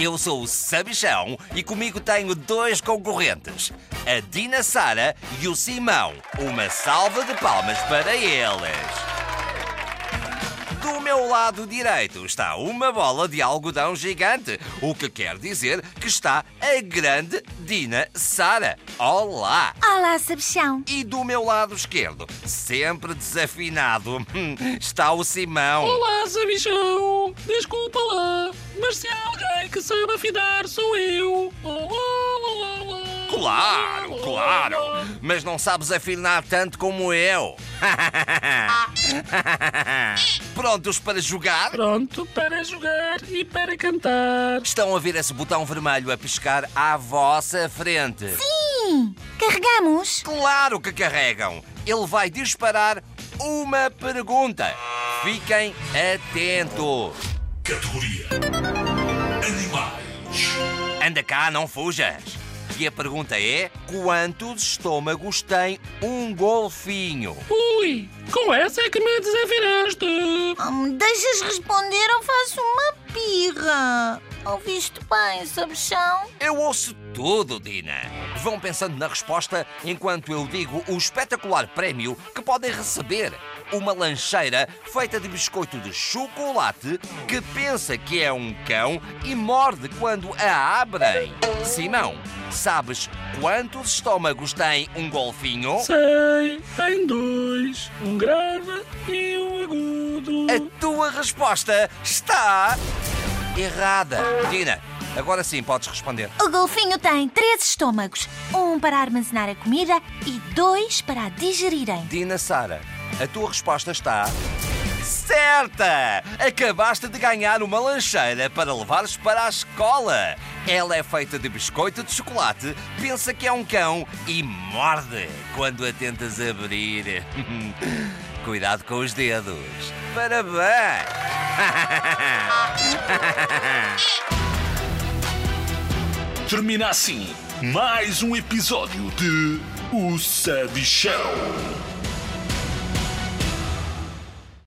Eu sou o Sabichão e comigo tenho dois concorrentes, a Dina Sara e o Simão. Uma salva de palmas para eles! Do meu lado direito está uma bola de algodão gigante, o que quer dizer que está a grande Dina Sara. Olá! Olá, Sabichão. E do meu lado esquerdo, sempre desafinado, está o Simão. Olá, Sabichão! Desculpa lá, mas se há que sabe afinar, sou eu! Oh, oh, oh, oh. Claro, claro! Mas não sabes afinar tanto como eu. Prontos para jogar? Pronto para jogar e para cantar. Estão a ver esse botão vermelho a piscar à vossa frente? Sim, carregamos. Claro que carregam! Ele vai disparar uma pergunta. Fiquem atentos. Categoria Animais. Anda cá, não fujas. E a pergunta é: quantos estômagos tem um golfinho? Ui, com essa é que me desafinaste. Hum, deixas responder ou faço uma pirra? Ouviste bem, Sabichão? Eu ouço tudo, Dina. Vão pensando na resposta enquanto eu digo o espetacular prémio que podem receber. Uma lancheira feita de biscoito de chocolate que pensa que é um cão e morde quando a abrem. Simão, sabes quantos estômagos tem um golfinho? Sei, tem dois, um grave e um agudo. A tua resposta está errada. Dina, agora sim podes responder. O golfinho tem três estômagos: um para armazenar a comida e dois para a digerirem. Dina Sara, a tua resposta está. Certa! Acabaste de ganhar uma lancheira para levares para a escola. Ela é feita de biscoito de chocolate, pensa que é um cão e morde quando a tentas abrir. Cuidado com os dedos. Parabéns! Termina assim mais um episódio de O Sabichão.